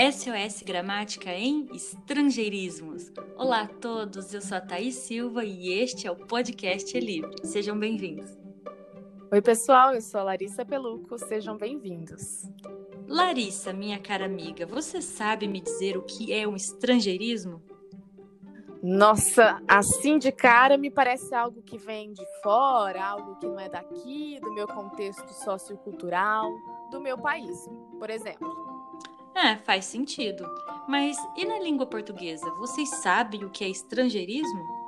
SOS Gramática em Estrangeirismos. Olá a todos, eu sou a Thaís Silva e este é o podcast é Livre. Sejam bem-vindos. Oi, pessoal, eu sou a Larissa Peluco, sejam bem-vindos. Larissa, minha cara amiga, você sabe me dizer o que é um estrangeirismo? Nossa, assim de cara me parece algo que vem de fora, algo que não é daqui, do meu contexto sociocultural, do meu país, por exemplo. É, faz sentido. Mas e na língua portuguesa? Vocês sabem o que é estrangeirismo?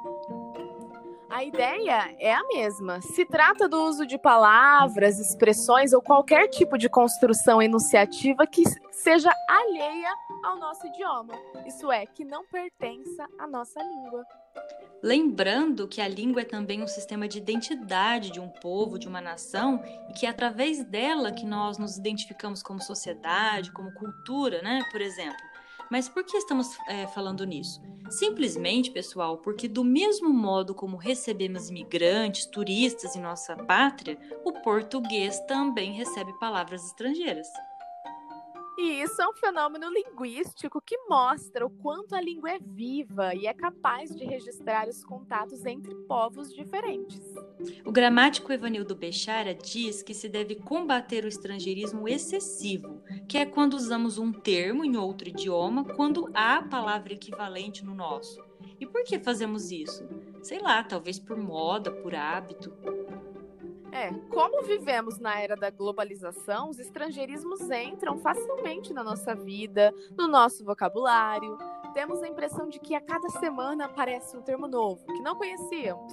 A ideia é a mesma. Se trata do uso de palavras, expressões ou qualquer tipo de construção enunciativa que seja alheia ao nosso idioma. Isso é, que não pertença à nossa língua. Lembrando que a língua é também um sistema de identidade de um povo, de uma nação, e que é através dela que nós nos identificamos como sociedade, como cultura, né? Por exemplo. Mas por que estamos é, falando nisso? Simplesmente, pessoal, porque do mesmo modo como recebemos imigrantes, turistas em nossa pátria, o português também recebe palavras estrangeiras. E isso é um fenômeno linguístico que mostra o quanto a língua é viva e é capaz de registrar os contatos entre povos diferentes. O gramático Evanildo Bechara diz que se deve combater o estrangeirismo excessivo, que é quando usamos um termo em outro idioma quando há palavra equivalente no nosso. E por que fazemos isso? Sei lá, talvez por moda, por hábito. É, como vivemos na era da globalização, os estrangeirismos entram facilmente na nossa vida, no nosso vocabulário. Temos a impressão de que a cada semana aparece um termo novo que não conhecíamos.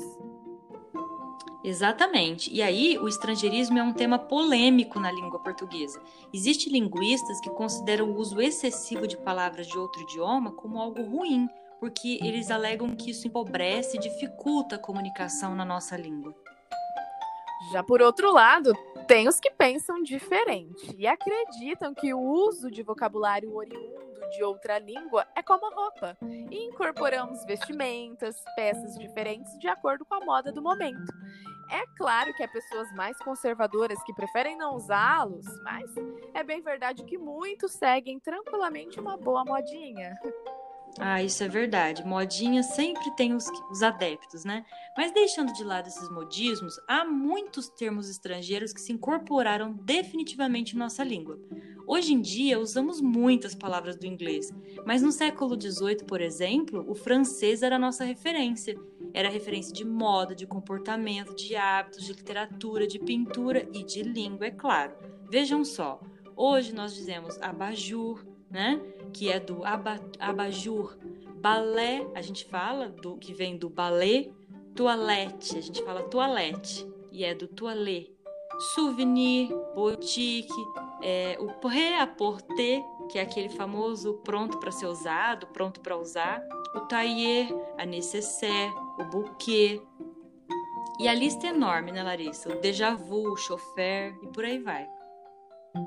Exatamente. E aí, o estrangeirismo é um tema polêmico na língua portuguesa. Existem linguistas que consideram o uso excessivo de palavras de outro idioma como algo ruim, porque eles alegam que isso empobrece e dificulta a comunicação na nossa língua. Já por outro lado, tem os que pensam diferente e acreditam que o uso de vocabulário oriundo de outra língua é como a roupa, e incorporamos vestimentas, peças diferentes de acordo com a moda do momento. É claro que há pessoas mais conservadoras que preferem não usá-los, mas é bem verdade que muitos seguem tranquilamente uma boa modinha. Ah, isso é verdade. Modinha sempre tem os, os adeptos, né? Mas deixando de lado esses modismos, há muitos termos estrangeiros que se incorporaram definitivamente em nossa língua. Hoje em dia, usamos muitas palavras do inglês, mas no século XVIII, por exemplo, o francês era a nossa referência. Era referência de moda, de comportamento, de hábitos, de literatura, de pintura e de língua, é claro. Vejam só, hoje nós dizemos abajur, né? Que é do aba, abajur. Balé, a gente fala do que vem do balé. Toilette, a gente fala toilette e é do toilette. Souvenir, boutique, é, o prêt-à-porter, que é aquele famoso pronto para ser usado, pronto para usar. O tailleur, a nécessaire, o bouquet. E a lista é enorme, né, Larissa? O déjà vu, o chofer e por aí vai.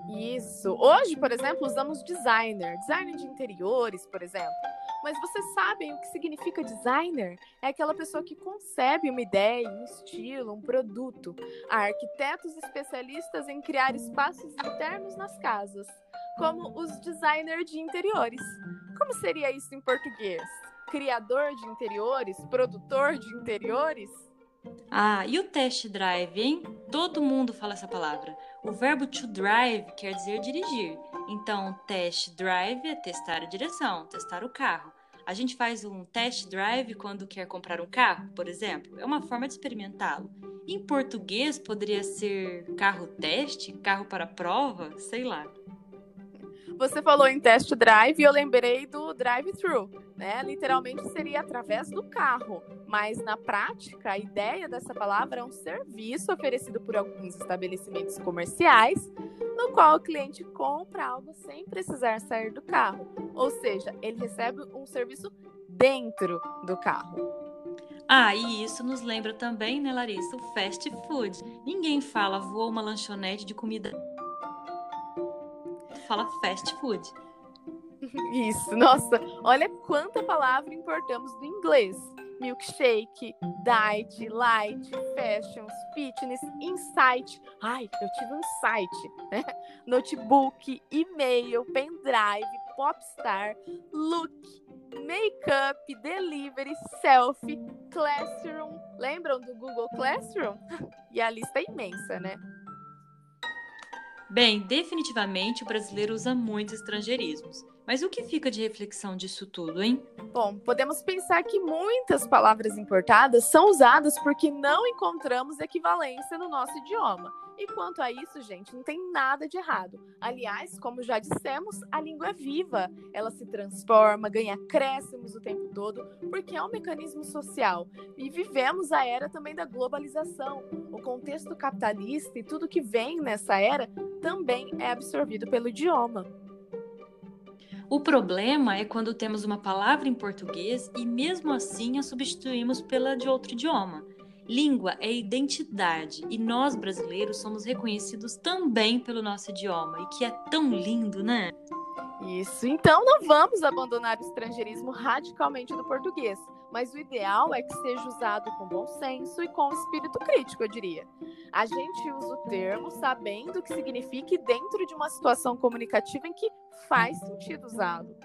Isso. Hoje, por exemplo, usamos designer, designer de interiores, por exemplo. Mas vocês sabem o que significa designer? É aquela pessoa que concebe uma ideia, um estilo, um produto. Há arquitetos especialistas em criar espaços internos nas casas, como os designers de interiores. Como seria isso em português? Criador de interiores? Produtor de interiores? Ah, e o test drive, hein? Todo mundo fala essa palavra. O verbo to drive quer dizer dirigir. Então, test drive é testar a direção, testar o carro. A gente faz um test drive quando quer comprar um carro, por exemplo. É uma forma de experimentá-lo. Em português, poderia ser carro teste, carro para prova, sei lá. Você falou em test drive e eu lembrei do drive-thru, né? Literalmente seria através do carro, mas na prática a ideia dessa palavra é um serviço oferecido por alguns estabelecimentos comerciais, no qual o cliente compra algo sem precisar sair do carro, ou seja, ele recebe um serviço dentro do carro. Ah, e isso nos lembra também, né, Larissa, o fast food. Ninguém fala voa uma lanchonete de comida fala fast food. Isso, nossa, olha quanta palavra importamos do inglês. Milkshake, diet, light, fashions, fitness, insight. Ai, eu tive um insight, né? Notebook, e-mail, pendrive, popstar, look, make-up, delivery, selfie, classroom. Lembram do Google Classroom? E a lista é imensa, né? Bem, definitivamente o brasileiro usa muitos estrangeirismos. Mas o que fica de reflexão disso tudo, hein? Bom, podemos pensar que muitas palavras importadas são usadas porque não encontramos equivalência no nosso idioma. E quanto a isso, gente, não tem nada de errado. Aliás, como já dissemos, a língua é viva. Ela se transforma, ganha acréscimos o tempo todo, porque é um mecanismo social. E vivemos a era também da globalização. O contexto capitalista e tudo que vem nessa era também é absorvido pelo idioma. O problema é quando temos uma palavra em português e mesmo assim a substituímos pela de outro idioma. Língua é identidade e nós brasileiros somos reconhecidos também pelo nosso idioma e que é tão lindo, né? Isso, então não vamos abandonar o estrangeirismo radicalmente do português, mas o ideal é que seja usado com bom senso e com espírito crítico, eu diria. A gente usa o termo sabendo o que significa dentro de uma situação comunicativa em que faz sentido usá-lo.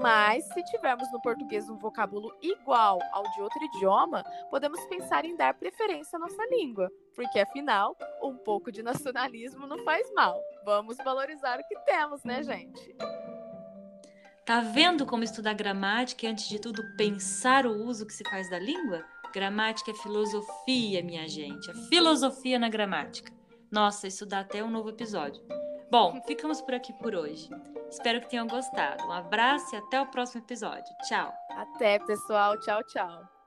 Mas se tivermos no português um vocábulo igual ao de outro idioma, podemos pensar em dar preferência à nossa língua, porque afinal, um pouco de nacionalismo não faz mal. Vamos valorizar o que temos, né, gente? Tá vendo como estudar gramática e, antes de tudo, pensar o uso que se faz da língua? Gramática é filosofia, minha gente. É filosofia na gramática. Nossa, isso dá até um novo episódio. Bom, ficamos por aqui por hoje. Espero que tenham gostado. Um abraço e até o próximo episódio. Tchau. Até, pessoal. Tchau, tchau.